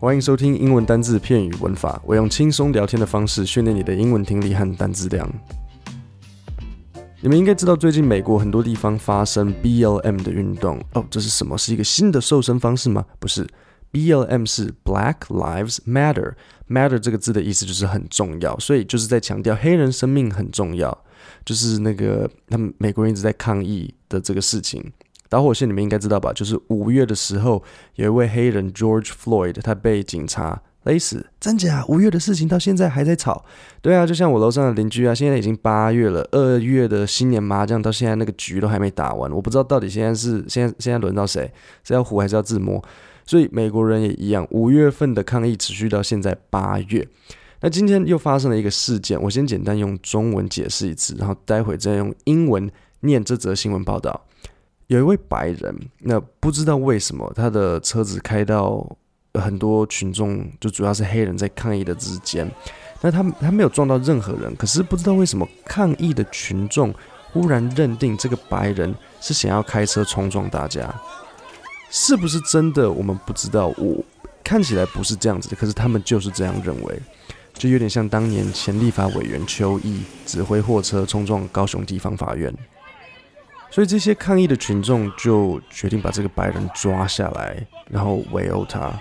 欢迎收听英文单字、片语、文法。我用轻松聊天的方式训练你的英文听力和单字量。你们应该知道，最近美国很多地方发生 BLM 的运动哦。这是什么？是一个新的瘦身方式吗？不是，BLM 是 Black Lives Matter。Matter 这个字的意思就是很重要，所以就是在强调黑人生命很重要。就是那个他们美国人一直在抗议的这个事情。导火线你们应该知道吧？就是五月的时候，有一位黑人 George Floyd，他被警察勒死。真假？五月的事情到现在还在吵。对啊，就像我楼上的邻居啊，现在已经八月了，二月的新年麻将到现在那个局都还没打完。我不知道到底现在是现在现在轮到谁，是要胡还是要自摸？所以美国人也一样，五月份的抗议持续到现在八月。那今天又发生了一个事件，我先简单用中文解释一次，然后待会再用英文念这则新闻报道。有一位白人，那不知道为什么他的车子开到很多群众，就主要是黑人在抗议的之间，那他他没有撞到任何人，可是不知道为什么抗议的群众忽然认定这个白人是想要开车冲撞大家，是不是真的？我们不知道，我看起来不是这样子的，可是他们就是这样认为，就有点像当年前立法委员邱毅指挥货车冲撞高雄地方法院。所以这些抗议的群众就决定把这个白人抓下来，然后围殴他。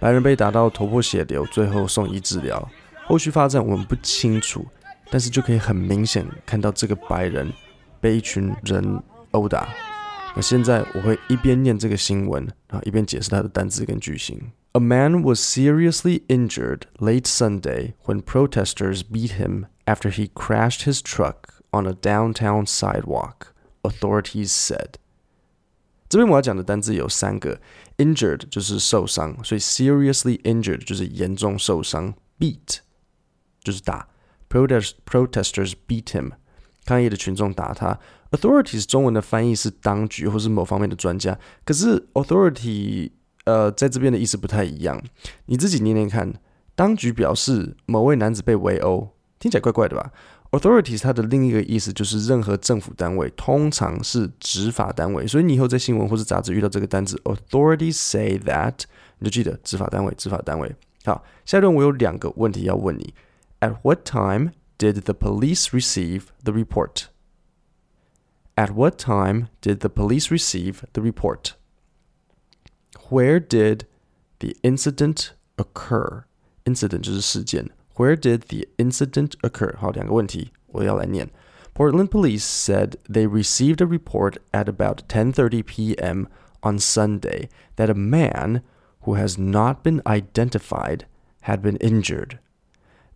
白人被打到头破血流，最后送医治疗。后续发展我们不清楚，但是就可以很明显看到这个白人被一群人殴打。那现在我会一边念这个新闻，然后一边解释它的单字跟句型。A man was seriously injured late Sunday when protesters beat him after he crashed his truck on a downtown sidewalk. Authorities said，这边我要讲的单字有三个，injured 就是受伤，所以 seriously injured 就是严重受伤，beat 就是打，protest protesters beat him，抗议的群众打他，authorities 中文的翻译是当局或是某方面的专家，可是 authority 呃在这边的意思不太一样，你自己念念看，当局表示某位男子被围殴，听起来怪怪的吧？？Authorities 它的另一个意思就是任何政府单位，通常是执法单位。所以你以后在新闻或是杂志遇到这个单词，Authorities say that，你就记得执法单位，执法单位。好，下一段我有两个问题要问你。At what time did the police receive the report? At what time did the police receive the report? Where did the incident occur? Incident 就是事件。 where did the incident occur? 好，两个问题，我要来念。Portland police said they received a report at about 10:30 p.m. on Sunday that a man who has not been identified had been injured.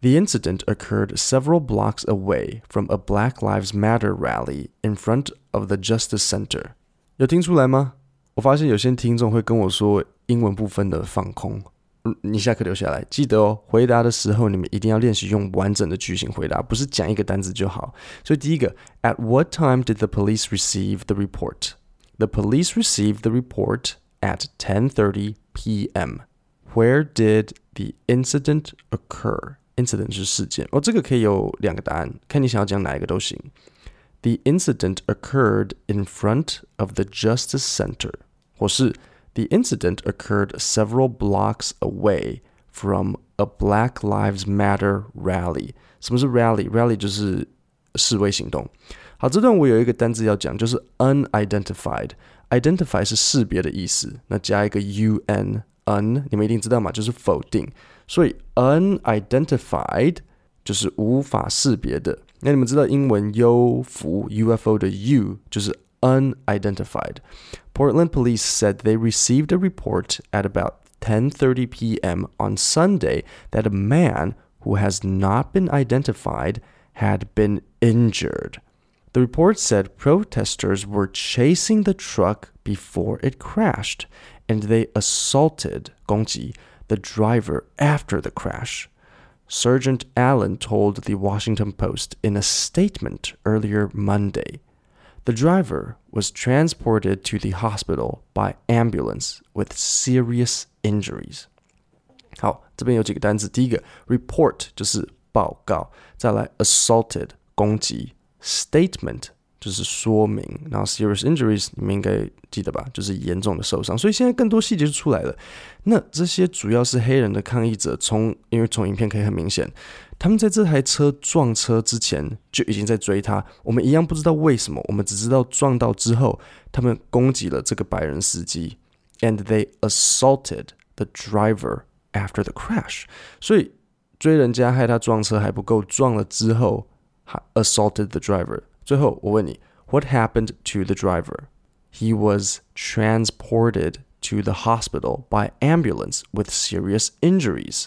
The incident occurred several blocks away from a Black Lives Matter rally in front of the Justice Center. 有听出来吗？我发现有些听众会跟我说英文部分的放空。 你下课留下来，记得哦。回答的时候，你们一定要练习用完整的句型回答，不是讲一个单词就好。所以第一个，At what time did the police receive the report? The police received the report at 10:30 p.m. Where did the incident occur? Incident 是事件哦，这个可以有两个答案，看你想要讲哪一个都行。The incident occurred in front of the Justice Center，或是 the incident occurred several blocks away from a Black Lives Matter rally。什么是 rally？rally 就是示威行动。好，这段我有一个单词要讲，就是 unidentified。identify 是识别的意思，那加一个 un，un 你们一定知道嘛，就是否定。所以 unidentified 就是无法识别的。那你们知道英文 UFO UFO 的 U 就是 unidentified. Portland police said they received a report at about 10:30 p.m. on Sunday that a man who has not been identified had been injured. The report said protesters were chasing the truck before it crashed and they assaulted Gongji, the driver, after the crash. Sergeant Allen told the Washington Post in a statement earlier Monday. The driver was transported to the hospital by ambulance with serious injuries. 好，这边有几个单词。第一个，report 就是报告，再来 assaulted 攻击，statement 就是说明，然后 serious injuries 你们应该记得吧，就是严重的受伤。所以现在更多细节就出来了。那这些主要是黑人的抗议者，从因为从影片可以很明显， 他们在这台车撞车之前就已经在追他。我们一样不知道为什么，我们只知道撞到之后，他们攻击了这个白人司机，and they assaulted the driver after the crash。所以追人家害他撞车还不够，撞了之后还 assaulted the driver。最后，我问你，What happened to the driver? He was transported to the hospital by ambulance with serious injuries.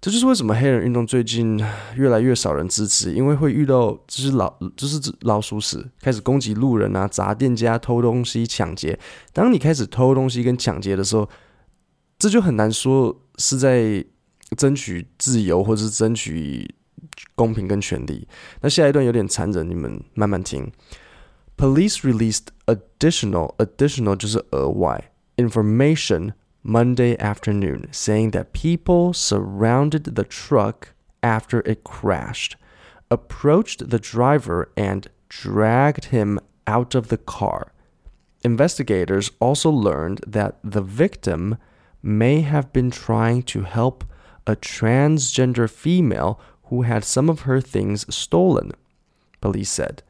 这就是为什么黑人运动最近越来越少人支持，因为会遇到就是老就是老鼠屎开始攻击路人啊，砸店家、偷东西、抢劫。当你开始偷东西跟抢劫的时候，这就很难说是在争取自由，或者是争取。公平跟权利。那下一段有点残忍，你们慢慢听。Police released additional additional 就是额外 information Monday afternoon, saying that people surrounded the truck after it crashed, approached the driver and dragged him out of the car. Investigators also learned that the victim may have been trying to help a transgender female who had some of her things stolen, police said.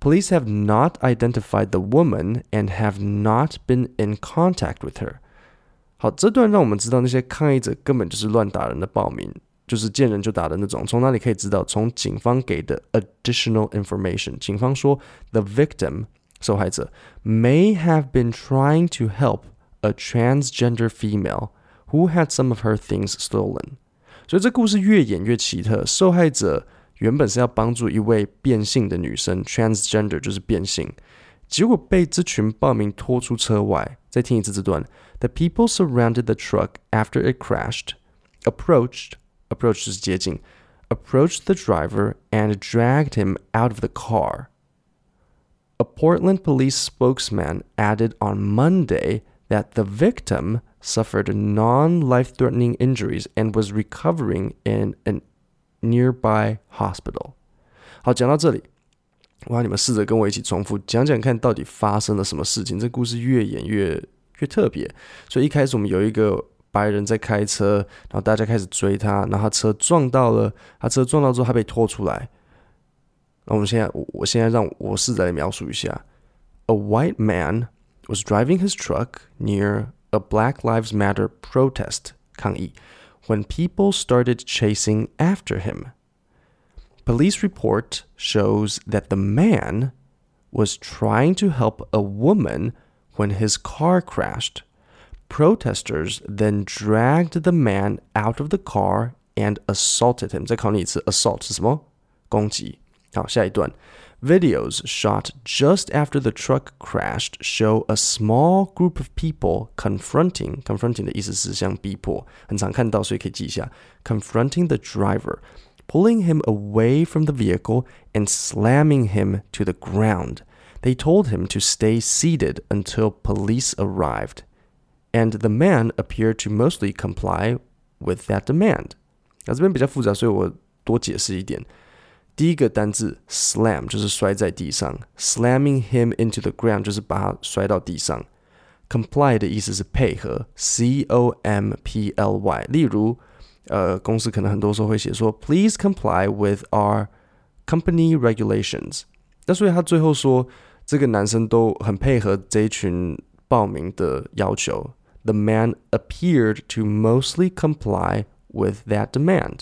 Police have not identified the woman and have not been in contact with her. 好，这段让我们知道那些抗议者根本就是乱打人的暴民，就是见人就打的那种。从哪里可以知道？从警方给的 additional information，警方说 the victim 受害者 may have been trying to help a transgender female who had some of her things stolen. 所以这故事越演越奇特。受害者原本是要帮助一位变性的女生，transgender 就是变性，结果被这群暴民拖出车外。再听一次这段：The people surrounded the truck after it crashed, approached, approached 就是接近，approached the driver and dragged him out of the car. A Portland police spokesman added on Monday that the victim suffered non life threatening injuries and was recovering in a nearby hospital. 好，讲到这里， 我让你们试着跟我一起重复讲讲看，到底发生了什么事情。这故事越演越越特别。所以一开始我们有一个白人在开车，然后大家开始追他，然后他车撞到了，他车撞到之后他被拖出来。那我们现在，我我现在让我试着来描述一下：A white man was driving his truck near a Black Lives Matter protest 抗议 when people started chasing after him. Police report shows that the man was trying to help a woman when his car crashed. Protesters then dragged the man out of the car and assaulted him. 再考你一次，assault 是什么？攻击。好，下一段。Videos shot just after the truck crashed show a small group of people confronting confronting 的意思是像逼迫，很常看到，所以可以记一下。Confronting the driver, pulling him away from the vehicle and slamming him to the ground. They told him to stay seated until police arrived, and the man appeared to mostly comply with that demand. 那这边比较复杂，所以我多解释一点。第一个单字 slam 就是摔在地上，slamming him into the ground 就是把他摔到地上。comply 的意思是配合，c o m p l y。例如， 呃，公司可能很多时候会写说，Please comply with our company regulations。那所以他最后说，这个男生都很配合这一群报名的要求。The man appeared to mostly comply with that demand。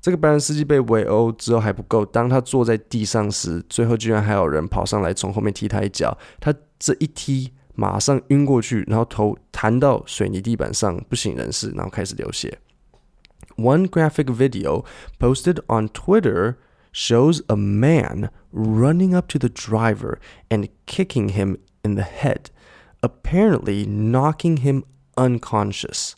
这个白人司机被围殴之后还不够，当他坐在地上时，最后居然还有人跑上来从后面踢他一脚，他这一踢马上晕过去，然后头弹到水泥地板上，不省人事，然后开始流血。One graphic video posted on Twitter shows a man running up to the driver and kicking him in the head, apparently knocking him unconscious.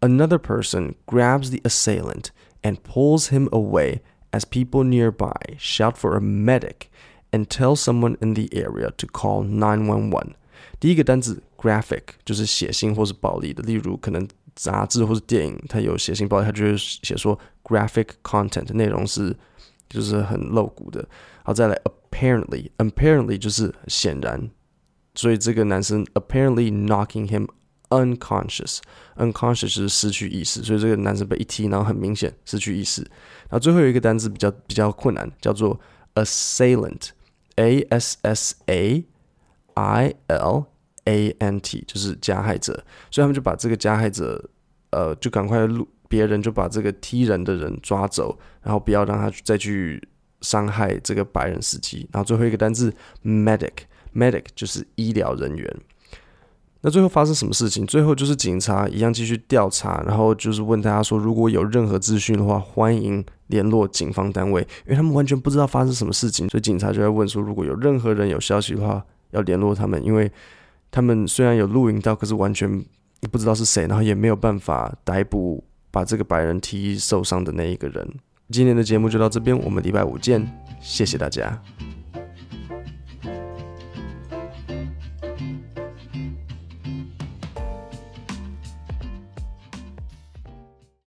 Another person grabs the assailant and pulls him away as people nearby shout for a medic and tell someone in the area to call 911. 第一个单词 graphic 就是血腥或是暴力的，例如可能 杂志或是电影它有血腥暴力，它就会写说 graphic content 内容是就是很露骨的。好，再来 apparently，apparently 就是显然，所以这个男生 apparently knocking him unconscious，unconscious 就是失去意识，所以这个男生被一踢，然后很明显失去意识。然后最后一个单词比较比较困难，叫做 assailant，a s s a i l a n t，就是加害者，所以他们就把这个加害者，呃，就赶快录别人就把这个踢人的人抓走，然后不要让他再去伤害这个白人司机。然后最后一个单字 medic，medic 就是医疗人员。那最后发生什么事情？最后就是警察一样继续调查，然后就是问大家说，如果有任何资讯的话，欢迎联络警方单位，因为他们完全不知道发生什么事情，所以警察就在问说，如果有任何人有消息的话，要联络他们，因为他们虽然有录影到，可是完全不知道是谁，然后也没有办法逮捕把这个白人踢受伤的那一个人。今天的节目就到这边，我们礼拜五见，谢谢大家。